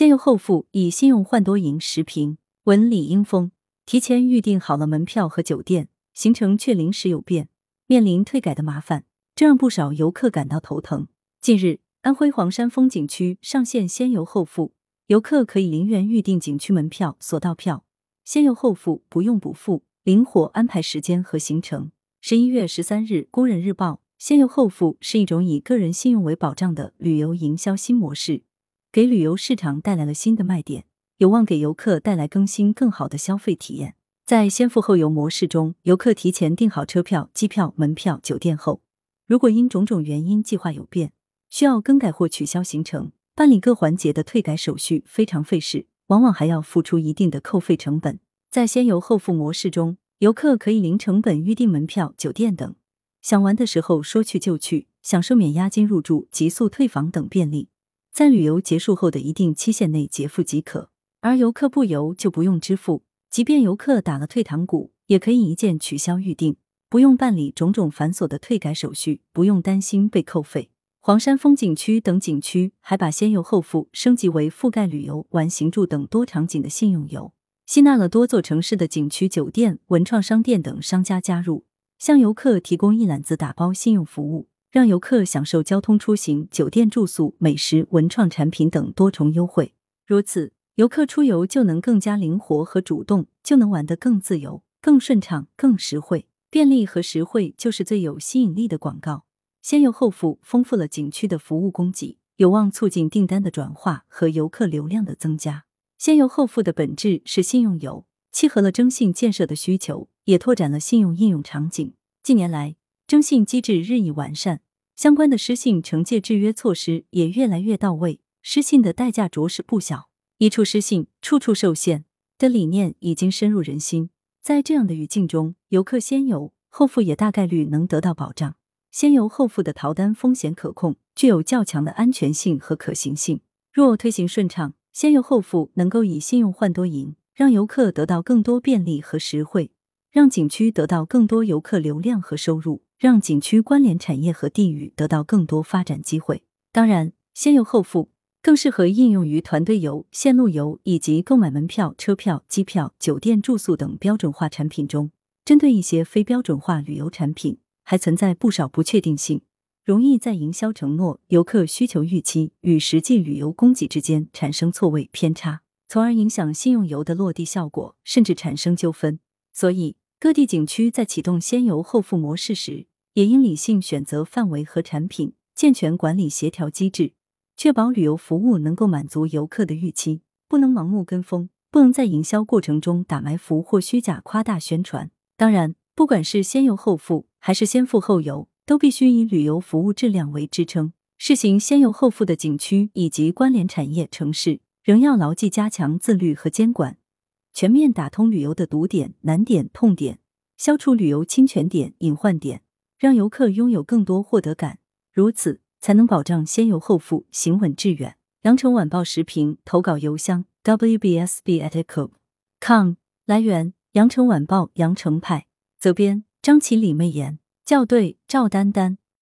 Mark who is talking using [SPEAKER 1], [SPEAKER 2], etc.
[SPEAKER 1] 先邮后付，以信用换多赢时评。文李英峰，提前预订好了门票和酒店，行程却临时有变，面临退改的麻烦，这让不少游客感到头疼。近日，安徽黄山风景区上线先游后付，游客可以零元预订景区门票、索道票，先邮后付，不用补付，灵活安排时间和行程。十一月十三日，《工人日报》：先邮后付是一种以个人信用为保障的旅游营销新模式，给旅游市场带来了新的卖点，有望给游客带来更新更好的消费体验。在先付后游模式中，游客提前订好车票、机票、门票、酒店后，如果因种种原因计划有变，需要更改或取消行程，办理各环节的退改手续非常费事，往往还要付出一定的扣费成本。在先游后付模式中，游客可以零成本预订门票、酒店等，想玩的时候说去就去，享受免押金入住、急速退房等便利，在旅游结束后的一定期限内结付即可。而游客不游就不用支付，即便游客打了退堂鼓，也可以一键取消预订，不用办理种种繁琐的退改手续，不用担心被扣费。黄山风景区等景区还把先游后付升级为覆盖旅游、玩行住等多场景的信用游。吸纳了多座城市的景区、酒店、文创商店等商家加入，向游客提供一揽子打包信用服务，让游客享受交通出行、酒店住宿、美食、文创产品等多重优惠。如此，游客出游就能更加灵活和主动，就能玩得更自由、更顺畅、更实惠。便利和实惠就是最有吸引力的广告。先游后付丰富了景区的服务供给，有望促进订单的转化和游客流量的增加。先游后付的本质是信用游，契合了征信建设的需求，也拓展了信用应用场景。近年来，征信机制日益完善，相关的失信惩戒制约措施也越来越到位，失信的代价着实不小。一处失信，处处受限的理念已经深入人心。在这样的语境中，游客先游后付也大概率能得到保障。先游后付的逃单风险可控，具有较强的安全性和可行性。若推行顺畅，先游后付能够以信用换多赢，让游客得到更多便利和实惠，让景区得到更多游客流量和收入，让景区关联产业和地域得到更多发展机会。当然，先游后付更适合应用于团队游、线路游以及购买门票、车票、机票、酒店住宿等标准化产品中。针对一些非标准化旅游产品，还存在不少不确定性。容易在营销承诺、游客需求预期与实际旅游供给之间产生错位偏差，从而影响信用游的落地效果，甚至产生纠纷。所以，各地景区在启动先游后付模式时，也应理性选择范围和产品，健全管理协调机制，确保旅游服务能够满足游客的预期，不能盲目跟风，不能在营销过程中打埋伏或虚假夸大宣传。当然，不管是先游后付还是先付后游。都必须以旅游服务质量为支撑。试行先游后付的景区以及关联产业城市，仍要牢记加强自律和监管，全面打通旅游的堵点、难点、痛点，消除旅游侵权点、隐患点，让游客拥有更多获得感。如此，才能保障先游后付行稳致远。羊城晚报时评投稿邮箱：wbsb@com。来源：羊城晚报羊城派。责编：张起李媚妍。校对：赵丹丹。